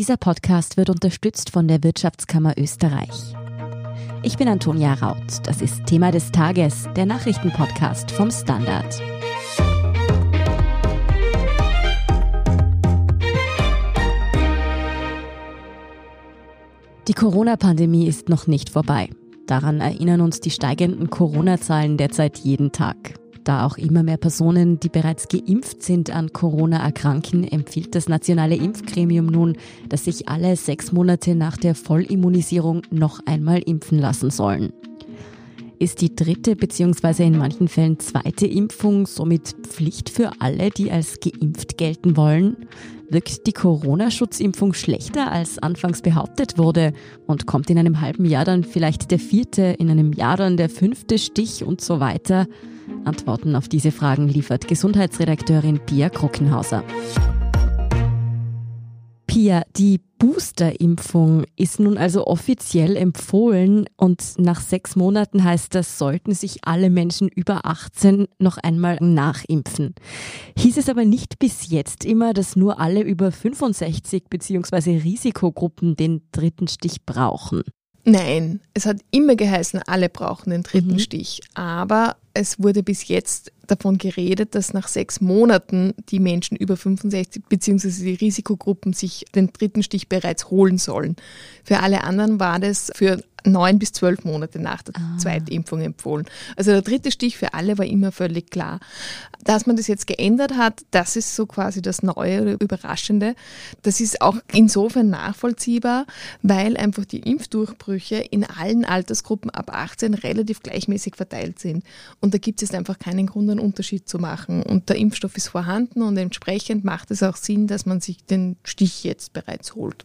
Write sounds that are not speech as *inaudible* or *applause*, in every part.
Dieser Podcast wird unterstützt von der Wirtschaftskammer Österreich. Ich bin Antonia Raut. Das ist Thema des Tages, der Nachrichtenpodcast vom Standard. Die Corona-Pandemie ist noch nicht vorbei. Daran erinnern uns die steigenden Corona-Zahlen derzeit jeden Tag. Da auch immer mehr Personen, die bereits geimpft sind, an Corona erkranken, empfiehlt das nationale Impfgremium nun, dass sich alle sechs Monate nach der Vollimmunisierung noch einmal impfen lassen sollen. Ist die dritte bzw. in manchen Fällen zweite Impfung somit Pflicht für alle, die als geimpft gelten wollen? Wirkt die Corona-Schutzimpfung schlechter, als anfangs behauptet wurde? Und kommt in einem halben Jahr dann vielleicht der vierte, in einem Jahr dann der fünfte Stich und so weiter? Antworten auf diese Fragen liefert Gesundheitsredakteurin Pia Krockenhauser. Pia, die Boosterimpfung ist nun also offiziell empfohlen und nach sechs Monaten heißt das, sollten sich alle Menschen über 18 noch einmal nachimpfen. Hieß es aber nicht bis jetzt immer, dass nur alle über 65 bzw. Risikogruppen den dritten Stich brauchen? Nein, es hat immer geheißen, alle brauchen den dritten mhm. Stich. Aber es wurde bis jetzt davon geredet, dass nach sechs Monaten die Menschen über 65 bzw. die Risikogruppen sich den dritten Stich bereits holen sollen. Für alle anderen war das für neun bis zwölf Monate nach der ah. Zweitimpfung empfohlen. Also der dritte Stich für alle war immer völlig klar. Dass man das jetzt geändert hat, das ist so quasi das Neue oder Überraschende. Das ist auch insofern nachvollziehbar, weil einfach die Impfdurchbrüche in allen Altersgruppen ab 18 relativ gleichmäßig verteilt sind. Und da gibt es einfach keinen Grund, einen Unterschied zu machen. Und der Impfstoff ist vorhanden und entsprechend macht es auch Sinn, dass man sich den Stich jetzt bereits holt.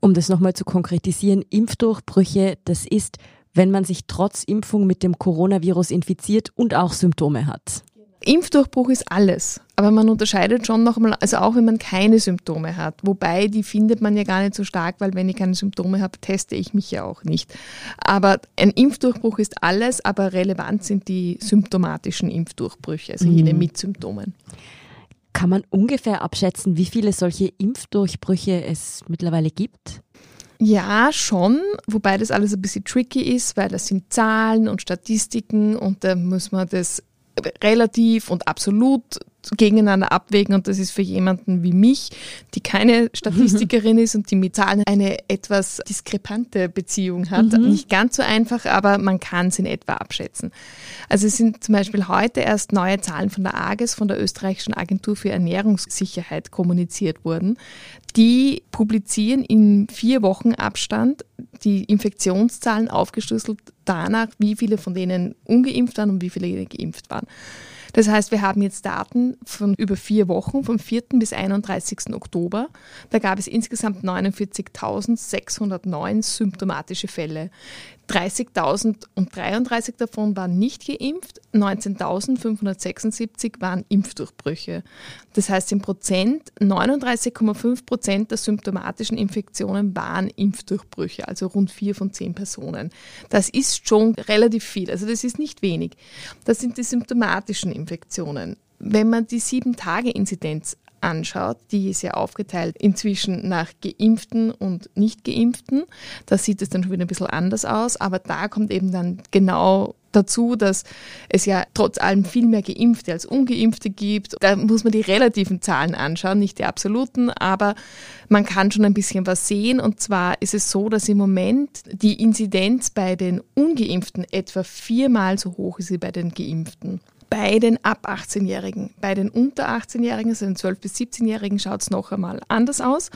Um das nochmal zu konkretisieren, Impfdurchbrüche, das ist, wenn man sich trotz Impfung mit dem Coronavirus infiziert und auch Symptome hat. Impfdurchbruch ist alles, aber man unterscheidet schon nochmal, also auch wenn man keine Symptome hat, wobei die findet man ja gar nicht so stark, weil wenn ich keine Symptome habe, teste ich mich ja auch nicht. Aber ein Impfdurchbruch ist alles, aber relevant sind die symptomatischen Impfdurchbrüche, also jene mhm. mit Symptomen. Kann man ungefähr abschätzen, wie viele solche Impfdurchbrüche es mittlerweile gibt? Ja, schon, wobei das alles ein bisschen tricky ist, weil das sind Zahlen und Statistiken und da muss man das relativ und absolut gegeneinander abwägen und das ist für jemanden wie mich, die keine *laughs* Statistikerin ist und die mit Zahlen eine etwas diskrepante Beziehung hat, mhm. nicht ganz so einfach, aber man kann es in etwa abschätzen. Also es sind zum Beispiel heute erst neue Zahlen von der AGES, von der österreichischen Agentur für Ernährungssicherheit kommuniziert worden. Die publizieren in vier Wochen Abstand die Infektionszahlen aufgeschlüsselt danach, wie viele von denen ungeimpft waren und wie viele geimpft waren. Das heißt, wir haben jetzt Daten von über vier Wochen, vom 4. bis 31. Oktober. Da gab es insgesamt 49.609 symptomatische Fälle. 30.033 davon waren nicht geimpft, 19.576 waren Impfdurchbrüche. Das heißt im Prozent 39,5 Prozent der symptomatischen Infektionen waren Impfdurchbrüche, also rund vier von zehn Personen. Das ist schon relativ viel, also das ist nicht wenig. Das sind die symptomatischen Infektionen. Wenn man die Sieben-Tage-Inzidenz anschaut, die ist ja aufgeteilt inzwischen nach Geimpften und Nicht-Geimpften. Da sieht es dann schon wieder ein bisschen anders aus, aber da kommt eben dann genau dazu, dass es ja trotz allem viel mehr Geimpfte als Ungeimpfte gibt. Da muss man die relativen Zahlen anschauen, nicht die absoluten, aber man kann schon ein bisschen was sehen. Und zwar ist es so, dass im Moment die Inzidenz bei den Ungeimpften etwa viermal so hoch ist wie bei den Geimpften bei den ab 18-Jährigen. Bei den unter 18-Jährigen, also den 12- bis 17-Jährigen, schaut es noch einmal anders aus,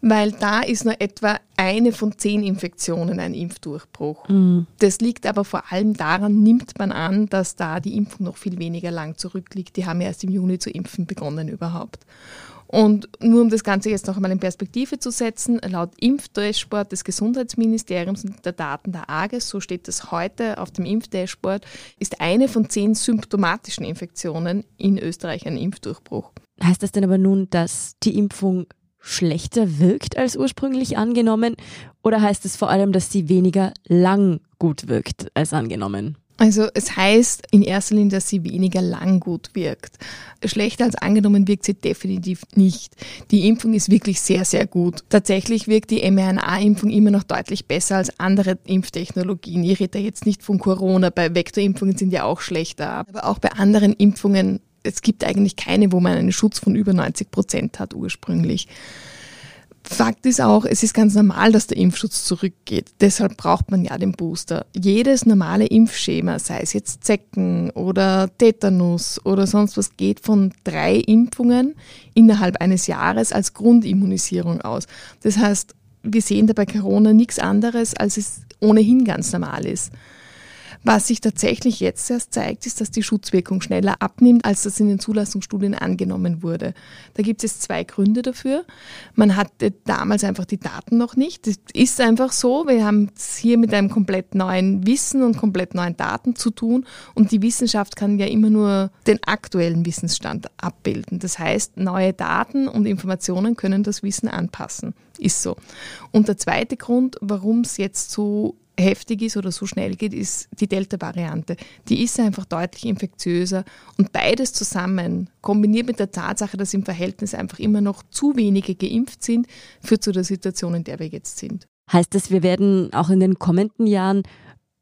weil da ist nur etwa eine von zehn Infektionen ein Impfdurchbruch. Mhm. Das liegt aber vor allem daran, nimmt man an, dass da die Impfung noch viel weniger lang zurückliegt. Die haben ja erst im Juni zu impfen begonnen überhaupt. Und nur um das Ganze jetzt noch einmal in Perspektive zu setzen, laut Impfdashboard des Gesundheitsministeriums und der Daten der AGES, so steht es heute auf dem Impfdashboard, ist eine von zehn symptomatischen Infektionen in Österreich ein Impfdurchbruch. Heißt das denn aber nun, dass die Impfung schlechter wirkt als ursprünglich angenommen? Oder heißt es vor allem, dass sie weniger lang gut wirkt als angenommen? Also es heißt in erster Linie, dass sie weniger lang gut wirkt. Schlechter als angenommen wirkt sie definitiv nicht. Die Impfung ist wirklich sehr, sehr gut. Tatsächlich wirkt die mRNA-Impfung immer noch deutlich besser als andere Impftechnologien. Ich rede jetzt nicht von Corona, bei Vektorimpfungen sind ja auch schlechter, aber auch bei anderen Impfungen, es gibt eigentlich keine, wo man einen Schutz von über 90 Prozent hat ursprünglich. Fakt ist auch, es ist ganz normal, dass der Impfschutz zurückgeht. Deshalb braucht man ja den Booster. Jedes normale Impfschema, sei es jetzt Zecken oder Tetanus oder sonst was, geht von drei Impfungen innerhalb eines Jahres als Grundimmunisierung aus. Das heißt, wir sehen da bei Corona nichts anderes, als es ohnehin ganz normal ist. Was sich tatsächlich jetzt erst zeigt, ist, dass die Schutzwirkung schneller abnimmt, als das in den Zulassungsstudien angenommen wurde. Da gibt es zwei Gründe dafür. Man hatte damals einfach die Daten noch nicht. Das ist einfach so. Wir haben es hier mit einem komplett neuen Wissen und komplett neuen Daten zu tun. Und die Wissenschaft kann ja immer nur den aktuellen Wissensstand abbilden. Das heißt, neue Daten und Informationen können das Wissen anpassen. Ist so. Und der zweite Grund, warum es jetzt so heftig ist oder so schnell geht, ist die Delta-Variante. Die ist einfach deutlich infektiöser und beides zusammen, kombiniert mit der Tatsache, dass im Verhältnis einfach immer noch zu wenige geimpft sind, führt zu der Situation, in der wir jetzt sind. Heißt das, wir werden auch in den kommenden Jahren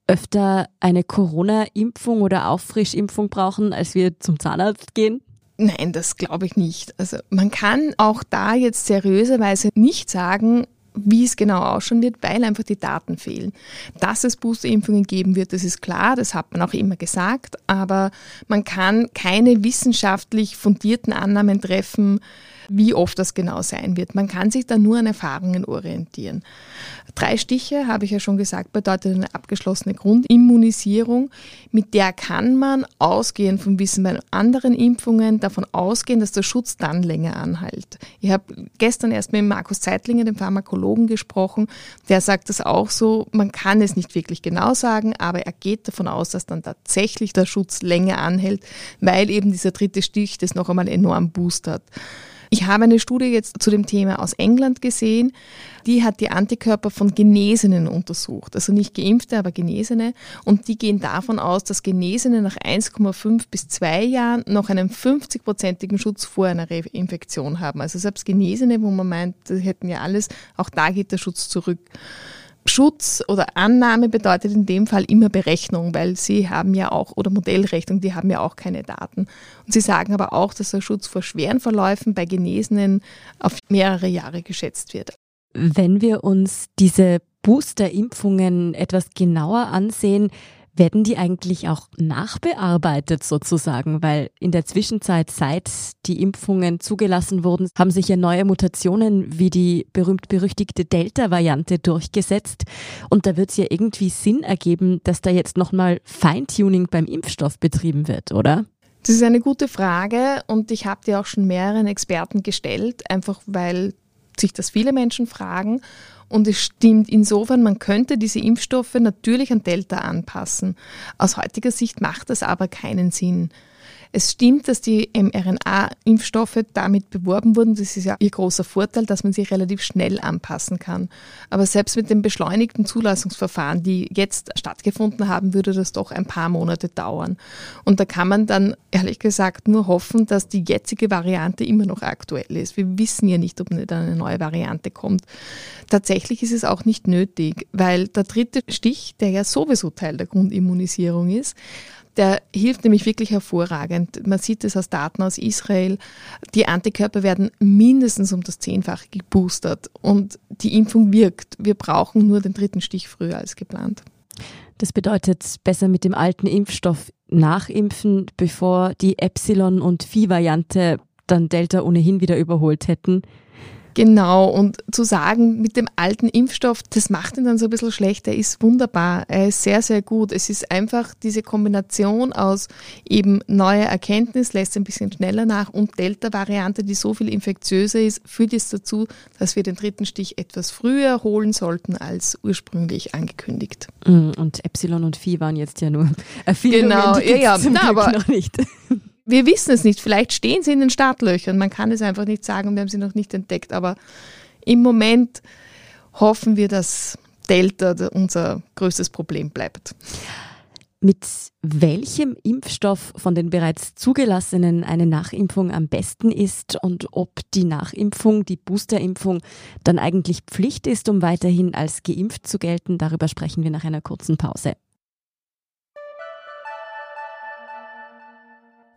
öfter eine Corona-Impfung oder Auffrischimpfung brauchen, als wir zum Zahnarzt gehen? Nein, das glaube ich nicht. Also man kann auch da jetzt seriöserweise nicht sagen, wie es genau ausschauen wird, weil einfach die Daten fehlen. Dass es Boosterimpfungen geben wird, das ist klar, das hat man auch immer gesagt, aber man kann keine wissenschaftlich fundierten Annahmen treffen, wie oft das genau sein wird. Man kann sich da nur an Erfahrungen orientieren. Drei Stiche, habe ich ja schon gesagt, bedeutet eine abgeschlossene Grundimmunisierung. Mit der kann man ausgehend vom Wissen bei anderen Impfungen davon ausgehen, dass der Schutz dann länger anhält. Ich habe gestern erst mit Markus Zeitlinger, dem Pharmakologen, gesprochen. Der sagt das auch so. Man kann es nicht wirklich genau sagen, aber er geht davon aus, dass dann tatsächlich der Schutz länger anhält, weil eben dieser dritte Stich das noch einmal enorm boostert. Ich habe eine Studie jetzt zu dem Thema aus England gesehen. Die hat die Antikörper von Genesenen untersucht. Also nicht Geimpfte, aber Genesene. Und die gehen davon aus, dass Genesene nach 1,5 bis 2 Jahren noch einen 50-prozentigen Schutz vor einer Reinfektion haben. Also selbst Genesene, wo man meint, die hätten ja alles, auch da geht der Schutz zurück. Schutz oder Annahme bedeutet in dem Fall immer Berechnung, weil sie haben ja auch, oder Modellrechnung, die haben ja auch keine Daten. Und sie sagen aber auch, dass der Schutz vor schweren Verläufen bei Genesenen auf mehrere Jahre geschätzt wird. Wenn wir uns diese Booster-Impfungen etwas genauer ansehen, werden die eigentlich auch nachbearbeitet sozusagen? Weil in der Zwischenzeit, seit die Impfungen zugelassen wurden, haben sich ja neue Mutationen wie die berühmt-berüchtigte Delta-Variante durchgesetzt. Und da wird es ja irgendwie Sinn ergeben, dass da jetzt nochmal Feintuning beim Impfstoff betrieben wird, oder? Das ist eine gute Frage und ich habe die auch schon mehreren Experten gestellt, einfach weil sich das viele Menschen fragen. Und es stimmt insofern, man könnte diese Impfstoffe natürlich an Delta anpassen. Aus heutiger Sicht macht das aber keinen Sinn. Es stimmt, dass die mRNA-Impfstoffe damit beworben wurden. Das ist ja ihr großer Vorteil, dass man sie relativ schnell anpassen kann. Aber selbst mit den beschleunigten Zulassungsverfahren, die jetzt stattgefunden haben, würde das doch ein paar Monate dauern. Und da kann man dann ehrlich gesagt nur hoffen, dass die jetzige Variante immer noch aktuell ist. Wir wissen ja nicht, ob dann eine neue Variante kommt. Tatsächlich ist es auch nicht nötig, weil der dritte Stich, der ja sowieso Teil der Grundimmunisierung ist, der hilft nämlich wirklich hervorragend. Man sieht es aus Daten aus Israel. Die Antikörper werden mindestens um das Zehnfache geboostert und die Impfung wirkt. Wir brauchen nur den dritten Stich früher als geplant. Das bedeutet, besser mit dem alten Impfstoff nachimpfen, bevor die Epsilon- und Phi-Variante dann Delta ohnehin wieder überholt hätten. Genau, und zu sagen, mit dem alten Impfstoff, das macht ihn dann so ein bisschen schlecht. Er ist wunderbar, er ist sehr, sehr gut. Es ist einfach diese Kombination aus eben neuer Erkenntnis, lässt ein bisschen schneller nach und Delta-Variante, die so viel infektiöser ist, führt jetzt dazu, dass wir den dritten Stich etwas früher holen sollten als ursprünglich angekündigt. Mm, und Epsilon und Phi waren jetzt ja nur *laughs* Erfindungen, genau, die ja, ja, na, aber noch nicht. *laughs* wir wissen es nicht. Vielleicht stehen sie in den Startlöchern. Man kann es einfach nicht sagen und wir haben sie noch nicht entdeckt. Aber im Moment hoffen wir, dass Delta unser größtes Problem bleibt. mit welchem Impfstoff von den bereits zugelassenen eine Nachimpfung am besten ist und ob die Nachimpfung, die Boosterimpfung, dann eigentlich Pflicht ist, um weiterhin als geimpft zu gelten. Darüber sprechen wir nach einer kurzen Pause.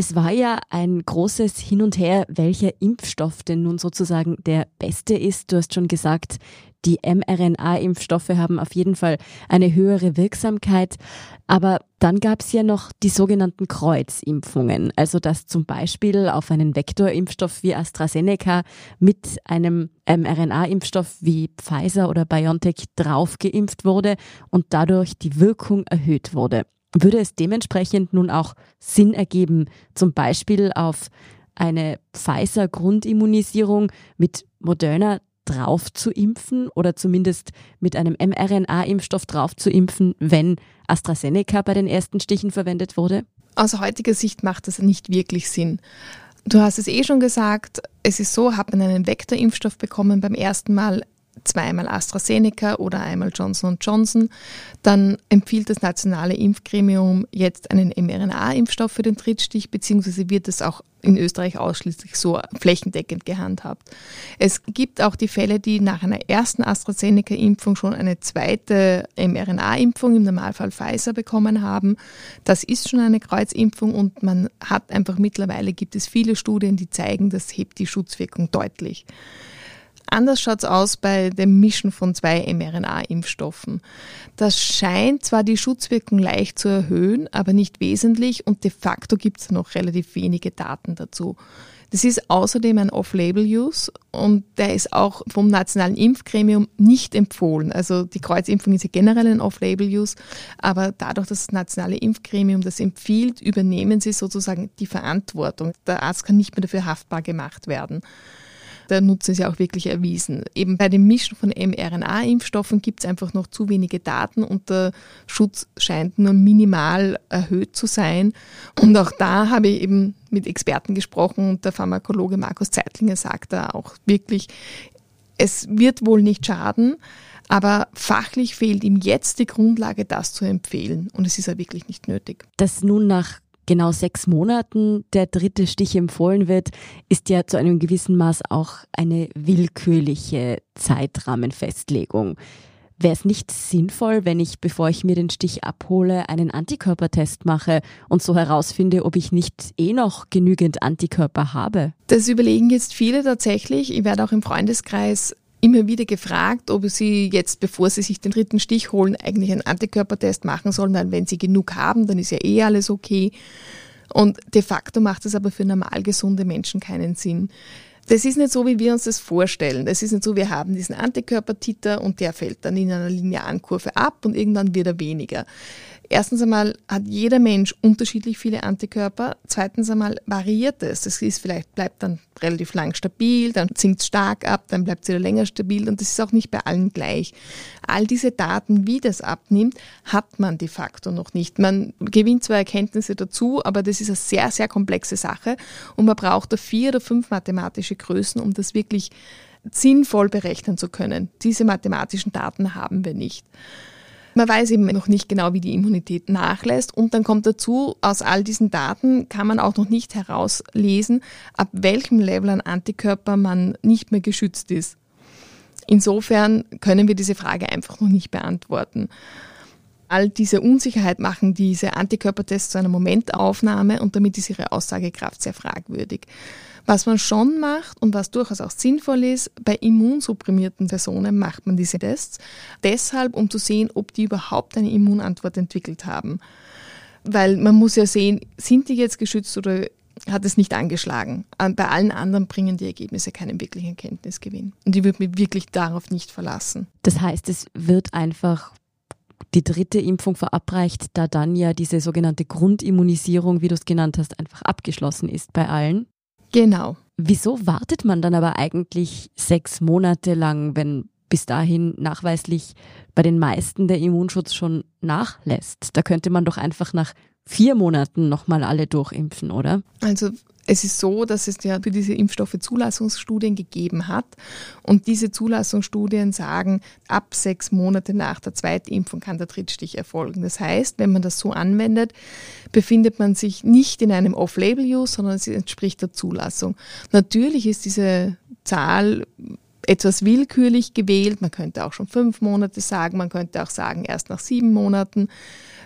es war ja ein großes Hin und Her, welcher Impfstoff denn nun sozusagen der beste ist. Du hast schon gesagt, die mRNA-Impfstoffe haben auf jeden Fall eine höhere Wirksamkeit. Aber dann gab es ja noch die sogenannten Kreuzimpfungen. Also dass zum Beispiel auf einen Vektorimpfstoff wie AstraZeneca mit einem mRNA-Impfstoff wie Pfizer oder BioNTech draufgeimpft wurde und dadurch die Wirkung erhöht wurde. Würde es dementsprechend nun auch Sinn ergeben, zum Beispiel auf eine Pfizer-Grundimmunisierung mit Moderna drauf zu impfen oder zumindest mit einem mRNA-Impfstoff drauf zu impfen, wenn AstraZeneca bei den ersten Stichen verwendet wurde? Aus heutiger Sicht macht das nicht wirklich Sinn. Du hast es eh schon gesagt, es ist so, hat man einen Vektorimpfstoff bekommen beim ersten Mal, zweimal AstraZeneca oder einmal Johnson Johnson. Dann empfiehlt das nationale Impfgremium jetzt einen mRNA-Impfstoff für den Drittstich, beziehungsweise wird es auch in Österreich ausschließlich so flächendeckend gehandhabt. Es gibt auch die Fälle, die nach einer ersten AstraZeneca-Impfung schon eine zweite mRNA-Impfung, im Normalfall Pfizer, bekommen haben. Das ist schon eine Kreuzimpfung und man hat einfach mittlerweile, gibt es viele Studien, die zeigen, das hebt die Schutzwirkung deutlich. Anders schaut es aus bei dem Mischen von zwei mRNA-Impfstoffen. Das scheint zwar die Schutzwirkung leicht zu erhöhen, aber nicht wesentlich und de facto gibt es noch relativ wenige Daten dazu. Das ist außerdem ein Off-Label-Use und der ist auch vom Nationalen Impfgremium nicht empfohlen. Also die Kreuzimpfung ist ja generell ein Off-Label-Use, aber dadurch, dass das Nationale Impfgremium das empfiehlt, übernehmen sie sozusagen die Verantwortung. Der Arzt kann nicht mehr dafür haftbar gemacht werden der Nutzen ist ja auch wirklich erwiesen. Eben bei dem Mischen von mRNA-Impfstoffen gibt es einfach noch zu wenige Daten und der Schutz scheint nur minimal erhöht zu sein. Und auch da habe ich eben mit Experten gesprochen und der Pharmakologe Markus Zeitlinger sagt da auch wirklich, es wird wohl nicht schaden, aber fachlich fehlt ihm jetzt die Grundlage, das zu empfehlen. Und es ist ja wirklich nicht nötig. Dass nun nach genau sechs Monaten der dritte Stich empfohlen wird, ist ja zu einem gewissen Maß auch eine willkürliche Zeitrahmenfestlegung. Wäre es nicht sinnvoll, wenn ich, bevor ich mir den Stich abhole, einen Antikörpertest mache und so herausfinde, ob ich nicht eh noch genügend Antikörper habe? Das überlegen jetzt viele tatsächlich. Ich werde auch im Freundeskreis immer wieder gefragt, ob sie jetzt, bevor sie sich den dritten Stich holen, eigentlich einen Antikörpertest machen sollen, weil wenn sie genug haben, dann ist ja eh alles okay. Und de facto macht es aber für normal gesunde Menschen keinen Sinn. Das ist nicht so, wie wir uns das vorstellen. Das ist nicht so, wir haben diesen Antikörpertiter und der fällt dann in einer linearen Kurve ab und irgendwann wird er weniger. Erstens einmal hat jeder Mensch unterschiedlich viele Antikörper. Zweitens einmal variiert es. Das ist vielleicht bleibt dann relativ lang stabil, dann sinkt es stark ab, dann bleibt es wieder länger stabil und das ist auch nicht bei allen gleich. All diese Daten, wie das abnimmt, hat man de facto noch nicht. Man gewinnt zwar Erkenntnisse dazu, aber das ist eine sehr, sehr komplexe Sache und man braucht da vier oder fünf mathematische Größen, um das wirklich sinnvoll berechnen zu können. Diese mathematischen Daten haben wir nicht. Man weiß eben noch nicht genau, wie die Immunität nachlässt. Und dann kommt dazu, aus all diesen Daten kann man auch noch nicht herauslesen, ab welchem Level an Antikörper man nicht mehr geschützt ist. Insofern können wir diese Frage einfach noch nicht beantworten. All diese Unsicherheit machen diese Antikörpertests zu einer Momentaufnahme und damit ist ihre Aussagekraft sehr fragwürdig. Was man schon macht und was durchaus auch sinnvoll ist, bei immunsupprimierten Personen macht man diese Tests, deshalb um zu sehen, ob die überhaupt eine Immunantwort entwickelt haben. Weil man muss ja sehen, sind die jetzt geschützt oder hat es nicht angeschlagen. Bei allen anderen bringen die Ergebnisse keinen wirklichen Kenntnisgewinn. Und ich würde mich wirklich darauf nicht verlassen. Das heißt, es wird einfach die dritte Impfung verabreicht, da dann ja diese sogenannte Grundimmunisierung, wie du es genannt hast, einfach abgeschlossen ist bei allen. Genau. Wieso wartet man dann aber eigentlich sechs Monate lang, wenn bis dahin nachweislich bei den meisten der Immunschutz schon nachlässt? Da könnte man doch einfach nach vier Monaten nochmal alle durchimpfen, oder? Also es ist so, dass es ja für diese Impfstoffe Zulassungsstudien gegeben hat. Und diese Zulassungsstudien sagen, ab sechs Monate nach der zweiten Impfung kann der Drittstich erfolgen. Das heißt, wenn man das so anwendet, befindet man sich nicht in einem Off-Label-Use, sondern es entspricht der Zulassung. Natürlich ist diese Zahl etwas willkürlich gewählt. Man könnte auch schon fünf Monate sagen, man könnte auch sagen erst nach sieben Monaten.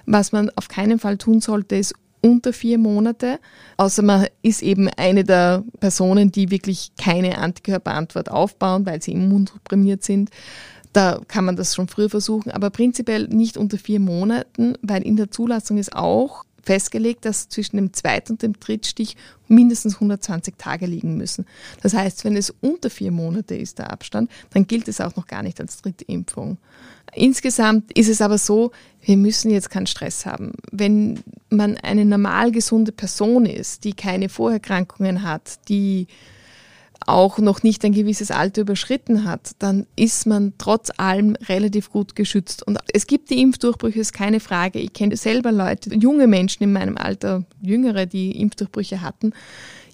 Was man auf keinen Fall tun sollte, ist unter vier Monate, außer man ist eben eine der Personen, die wirklich keine Antikörperantwort aufbauen, weil sie immunsupprimiert sind. Da kann man das schon früher versuchen, aber prinzipiell nicht unter vier Monaten, weil in der Zulassung ist auch festgelegt, dass zwischen dem zweiten und dem Drittstich mindestens 120 Tage liegen müssen. Das heißt, wenn es unter vier Monate ist, der Abstand, dann gilt es auch noch gar nicht als dritte Impfung. Insgesamt ist es aber so, wir müssen jetzt keinen Stress haben. Wenn man eine normal gesunde Person ist, die keine Vorerkrankungen hat, die auch noch nicht ein gewisses Alter überschritten hat, dann ist man trotz allem relativ gut geschützt. Und es gibt die Impfdurchbrüche, ist keine Frage. Ich kenne selber Leute, junge Menschen in meinem Alter, jüngere, die Impfdurchbrüche hatten.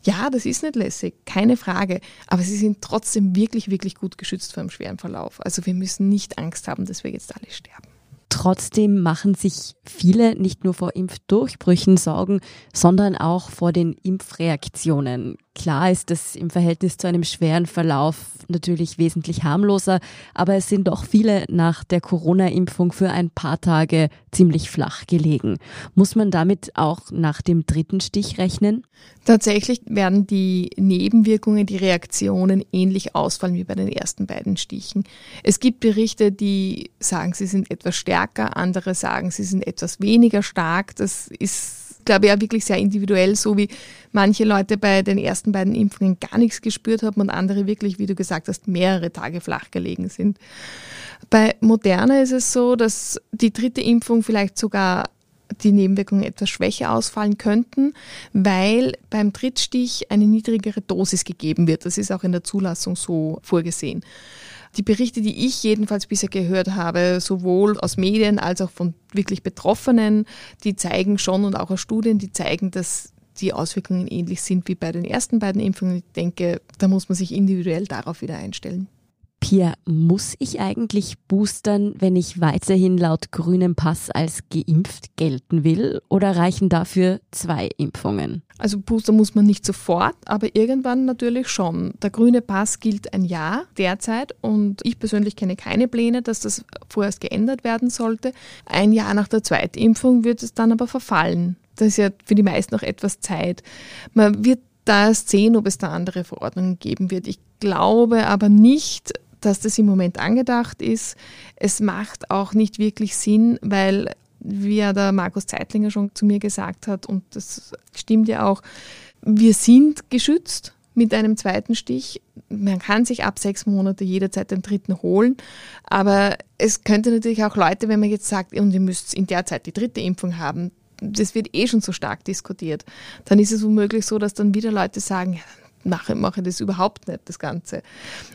Ja, das ist nicht lässig, keine Frage. Aber sie sind trotzdem wirklich, wirklich gut geschützt vor einem schweren Verlauf. Also wir müssen nicht Angst haben, dass wir jetzt alle sterben. Trotzdem machen sich viele nicht nur vor Impfdurchbrüchen Sorgen, sondern auch vor den Impfreaktionen. Klar ist es im Verhältnis zu einem schweren Verlauf natürlich wesentlich harmloser, aber es sind doch viele nach der Corona-Impfung für ein paar Tage ziemlich flach gelegen. Muss man damit auch nach dem dritten Stich rechnen? Tatsächlich werden die Nebenwirkungen, die Reaktionen ähnlich ausfallen wie bei den ersten beiden Stichen. Es gibt Berichte, die sagen, sie sind etwas stärker, andere sagen, sie sind etwas weniger stark. Das ist glaube ich, ja wirklich sehr individuell, so wie manche Leute bei den ersten beiden Impfungen gar nichts gespürt haben und andere wirklich, wie du gesagt hast, mehrere Tage flach gelegen sind. Bei Moderna ist es so, dass die dritte Impfung vielleicht sogar die Nebenwirkungen etwas schwächer ausfallen könnten, weil beim Drittstich eine niedrigere Dosis gegeben wird. Das ist auch in der Zulassung so vorgesehen. Die Berichte, die ich jedenfalls bisher gehört habe, sowohl aus Medien als auch von wirklich Betroffenen, die zeigen schon und auch aus Studien, die zeigen, dass die Auswirkungen ähnlich sind wie bei den ersten beiden Impfungen. Ich denke, da muss man sich individuell darauf wieder einstellen. Pia, muss ich eigentlich boostern, wenn ich weiterhin laut grünem Pass als geimpft gelten will? Oder reichen dafür zwei Impfungen? Also Booster muss man nicht sofort, aber irgendwann natürlich schon. Der grüne Pass gilt ein Jahr derzeit und ich persönlich kenne keine Pläne, dass das vorerst geändert werden sollte. Ein Jahr nach der Zweitimpfung wird es dann aber verfallen. Das ist ja für die meisten noch etwas Zeit. Man wird da erst sehen, ob es da andere Verordnungen geben wird. Ich glaube aber nicht, dass das im Moment angedacht ist. Es macht auch nicht wirklich Sinn, weil, wie ja der Markus Zeitlinger schon zu mir gesagt hat, und das stimmt ja auch, wir sind geschützt mit einem zweiten Stich. Man kann sich ab sechs Monate jederzeit den dritten holen. Aber es könnte natürlich auch Leute, wenn man jetzt sagt, und ihr müsst in der Zeit die dritte Impfung haben, das wird eh schon so stark diskutiert. Dann ist es womöglich so, dass dann wieder Leute sagen, mache, mache das überhaupt nicht, das Ganze.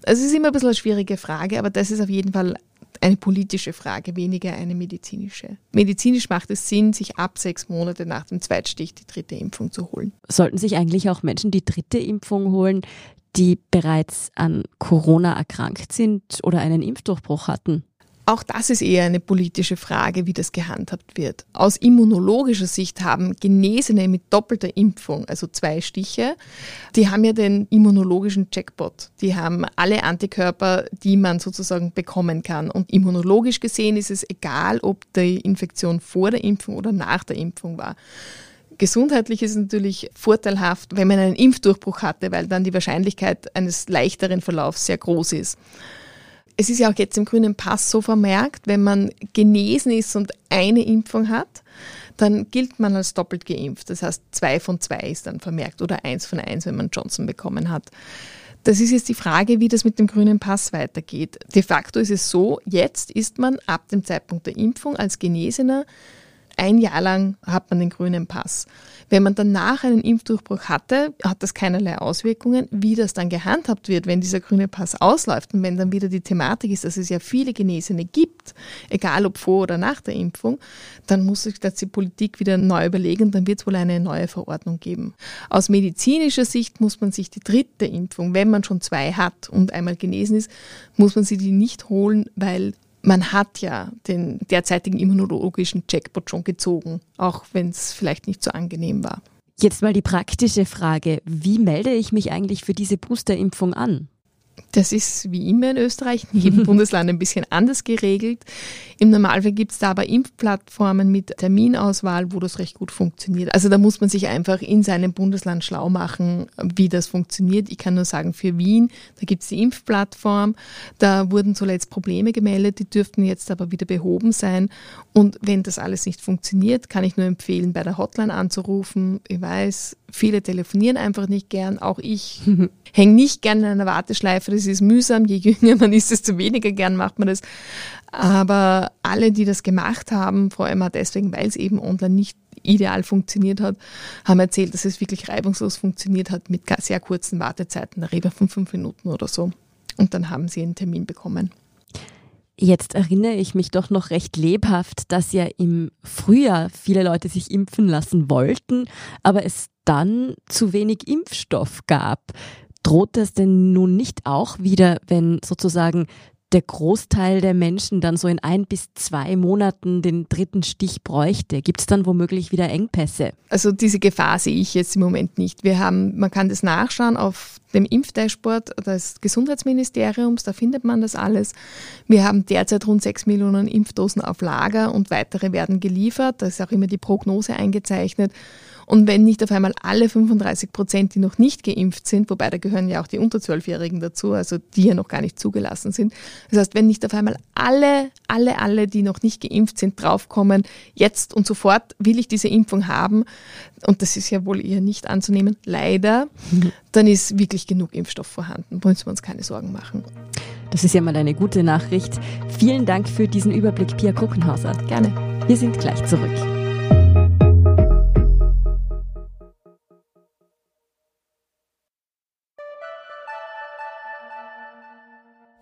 Also es ist immer ein bisschen eine schwierige Frage, aber das ist auf jeden Fall eine politische Frage, weniger eine medizinische. Medizinisch macht es Sinn, sich ab sechs Monate nach dem Zweitstich die dritte Impfung zu holen. Sollten sich eigentlich auch Menschen die dritte Impfung holen, die bereits an Corona erkrankt sind oder einen Impfdurchbruch hatten? Auch das ist eher eine politische Frage, wie das gehandhabt wird. Aus immunologischer Sicht haben Genesene mit doppelter Impfung, also zwei Stiche, die haben ja den immunologischen Checkpot. Die haben alle Antikörper, die man sozusagen bekommen kann. Und immunologisch gesehen ist es egal, ob die Infektion vor der Impfung oder nach der Impfung war. Gesundheitlich ist es natürlich vorteilhaft, wenn man einen Impfdurchbruch hatte, weil dann die Wahrscheinlichkeit eines leichteren Verlaufs sehr groß ist es ist ja auch jetzt im grünen Pass so vermerkt, wenn man genesen ist und eine Impfung hat, dann gilt man als doppelt geimpft. Das heißt, zwei von zwei ist dann vermerkt oder eins von eins, wenn man Johnson bekommen hat. Das ist jetzt die Frage, wie das mit dem grünen Pass weitergeht. De facto ist es so, jetzt ist man ab dem Zeitpunkt der Impfung als Genesener ein Jahr lang hat man den grünen Pass. Wenn man danach einen Impfdurchbruch hatte, hat das keinerlei Auswirkungen. Wie das dann gehandhabt wird, wenn dieser grüne Pass ausläuft und wenn dann wieder die Thematik ist, dass es ja viele Genesene gibt, egal ob vor oder nach der Impfung, dann muss sich das die Politik wieder neu überlegen, dann wird es wohl eine neue Verordnung geben. Aus medizinischer Sicht muss man sich die dritte Impfung, wenn man schon zwei hat und einmal genesen ist, muss man sie die nicht holen, weil man hat ja den derzeitigen immunologischen Jackpot schon gezogen, auch wenn es vielleicht nicht so angenehm war. Jetzt mal die praktische Frage, wie melde ich mich eigentlich für diese Boosterimpfung an? Das ist wie immer in Österreich, in jedem *laughs* Bundesland ein bisschen anders geregelt. Im Normalfall gibt es da aber Impfplattformen mit Terminauswahl, wo das recht gut funktioniert. Also da muss man sich einfach in seinem Bundesland schlau machen, wie das funktioniert. Ich kann nur sagen, für Wien, da gibt es die Impfplattform. Da wurden zuletzt Probleme gemeldet, die dürften jetzt aber wieder behoben sein. Und wenn das alles nicht funktioniert, kann ich nur empfehlen, bei der Hotline anzurufen. Ich weiß, viele telefonieren einfach nicht gern. Auch ich *laughs* hänge nicht gern in einer Warteschleife. Das ist mühsam. Je jünger man ist, desto weniger gern macht man das. Aber alle, die das gemacht haben, vor allem auch deswegen, weil es eben online nicht ideal funktioniert hat, haben erzählt, dass es wirklich reibungslos funktioniert hat mit sehr kurzen Wartezeiten, da reden wir von fünf Minuten oder so. Und dann haben sie einen Termin bekommen. Jetzt erinnere ich mich doch noch recht lebhaft, dass ja im Frühjahr viele Leute sich impfen lassen wollten, aber es dann zu wenig Impfstoff gab. Droht das denn nun nicht auch wieder, wenn sozusagen der Großteil der Menschen dann so in ein bis zwei Monaten den dritten Stich bräuchte? Gibt es dann womöglich wieder Engpässe? Also diese Gefahr sehe ich jetzt im Moment nicht. Wir haben, man kann das nachschauen auf dem Impfdashboard des Gesundheitsministeriums, da findet man das alles. Wir haben derzeit rund sechs Millionen Impfdosen auf Lager und weitere werden geliefert. Da ist auch immer die Prognose eingezeichnet. Und wenn nicht auf einmal alle 35 Prozent, die noch nicht geimpft sind, wobei da gehören ja auch die unter 12-Jährigen dazu, also die ja noch gar nicht zugelassen sind. Das heißt, wenn nicht auf einmal alle, alle, alle, die noch nicht geimpft sind, draufkommen, jetzt und sofort will ich diese Impfung haben, und das ist ja wohl eher nicht anzunehmen, leider, *laughs* dann ist wirklich genug Impfstoff vorhanden. Müssen wir uns keine Sorgen machen. Das ist ja mal eine gute Nachricht. Vielen Dank für diesen Überblick, Pia Kuckenhauser. Gerne. Wir sind gleich zurück.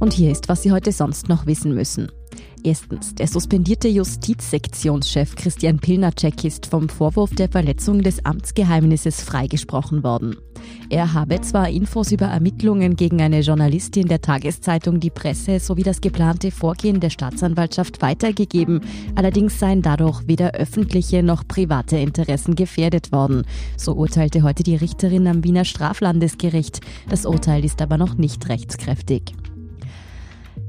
Und hier ist, was Sie heute sonst noch wissen müssen. Erstens, der suspendierte Justizsektionschef Christian Pilnacek ist vom Vorwurf der Verletzung des Amtsgeheimnisses freigesprochen worden. Er habe zwar Infos über Ermittlungen gegen eine Journalistin der Tageszeitung Die Presse sowie das geplante Vorgehen der Staatsanwaltschaft weitergegeben, allerdings seien dadurch weder öffentliche noch private Interessen gefährdet worden. So urteilte heute die Richterin am Wiener Straflandesgericht. Das Urteil ist aber noch nicht rechtskräftig.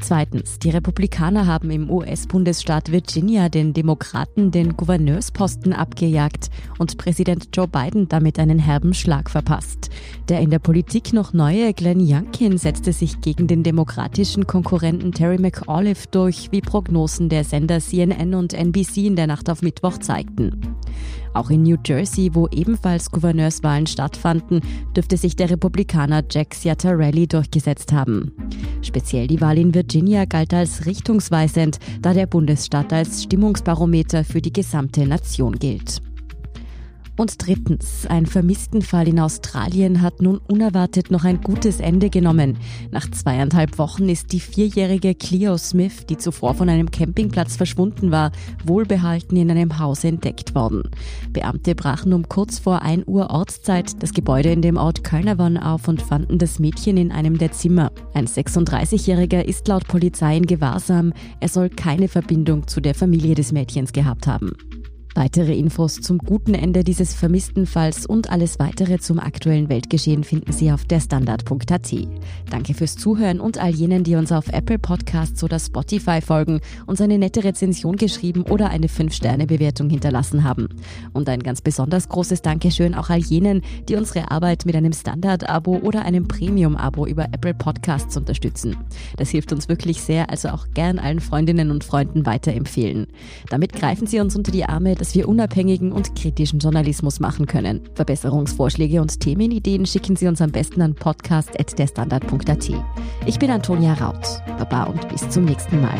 Zweitens, die Republikaner haben im US-Bundesstaat Virginia den Demokraten den Gouverneursposten abgejagt und Präsident Joe Biden damit einen herben Schlag verpasst. Der in der Politik noch neue Glenn Youngkin setzte sich gegen den demokratischen Konkurrenten Terry McAuliffe durch, wie Prognosen der Sender CNN und NBC in der Nacht auf Mittwoch zeigten. Auch in New Jersey, wo ebenfalls Gouverneurswahlen stattfanden, dürfte sich der Republikaner Jack Ciattarelli durchgesetzt haben. Speziell die Wahl in Virginia galt als richtungsweisend, da der Bundesstaat als Stimmungsbarometer für die gesamte Nation gilt. Und drittens, ein Vermisstenfall in Australien hat nun unerwartet noch ein gutes Ende genommen. Nach zweieinhalb Wochen ist die vierjährige Cleo Smith, die zuvor von einem Campingplatz verschwunden war, wohlbehalten in einem Haus entdeckt worden. Beamte brachen um kurz vor 1 Uhr Ortszeit das Gebäude in dem Ort Kölnerwann auf und fanden das Mädchen in einem der Zimmer. Ein 36-Jähriger ist laut Polizei in Gewahrsam. Er soll keine Verbindung zu der Familie des Mädchens gehabt haben. Weitere Infos zum guten Ende dieses vermissten Falls und alles weitere zum aktuellen Weltgeschehen finden Sie auf derstandard.at. Danke fürs Zuhören und all jenen, die uns auf Apple Podcasts oder Spotify folgen, uns eine nette Rezension geschrieben oder eine 5-Sterne-Bewertung hinterlassen haben. Und ein ganz besonders großes Dankeschön auch all jenen, die unsere Arbeit mit einem Standard-Abo oder einem Premium-Abo über Apple Podcasts unterstützen. Das hilft uns wirklich sehr, also auch gern allen Freundinnen und Freunden weiterempfehlen. Damit greifen Sie uns unter die Arme, dass wir unabhängigen und kritischen Journalismus machen können. Verbesserungsvorschläge und Themenideen schicken Sie uns am besten an podcast.derstandard.at. Ich bin Antonia Raut. Baba und bis zum nächsten Mal.